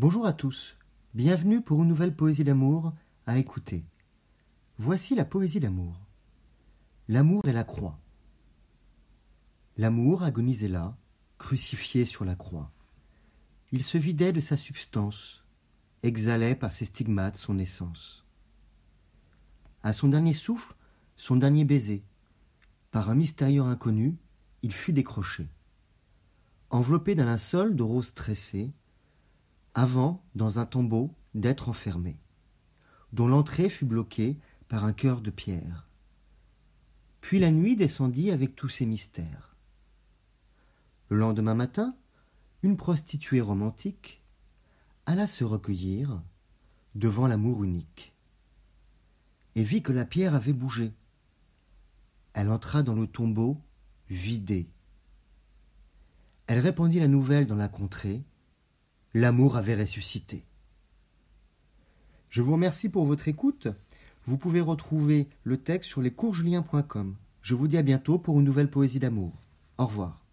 Bonjour à tous, bienvenue pour une nouvelle poésie d'amour à écouter. Voici la poésie d'amour. L'amour est la croix. L'amour agonisait là, crucifié sur la croix. Il se vidait de sa substance, exhalait par ses stigmates son essence. À son dernier souffle, son dernier baiser, par un mystérieux inconnu, il fut décroché. Enveloppé d'un linceul de rose tressée, avant, dans un tombeau, d'être enfermé, dont l'entrée fut bloquée par un cœur de pierre. Puis la nuit descendit avec tous ses mystères. Le lendemain matin, une prostituée romantique alla se recueillir devant l'amour unique et vit que la pierre avait bougé. Elle entra dans le tombeau vidé. Elle répandit la nouvelle dans la contrée. L'amour avait ressuscité. Je vous remercie pour votre écoute. Vous pouvez retrouver le texte sur lescoursjulien.com. Je vous dis à bientôt pour une nouvelle poésie d'amour. Au revoir.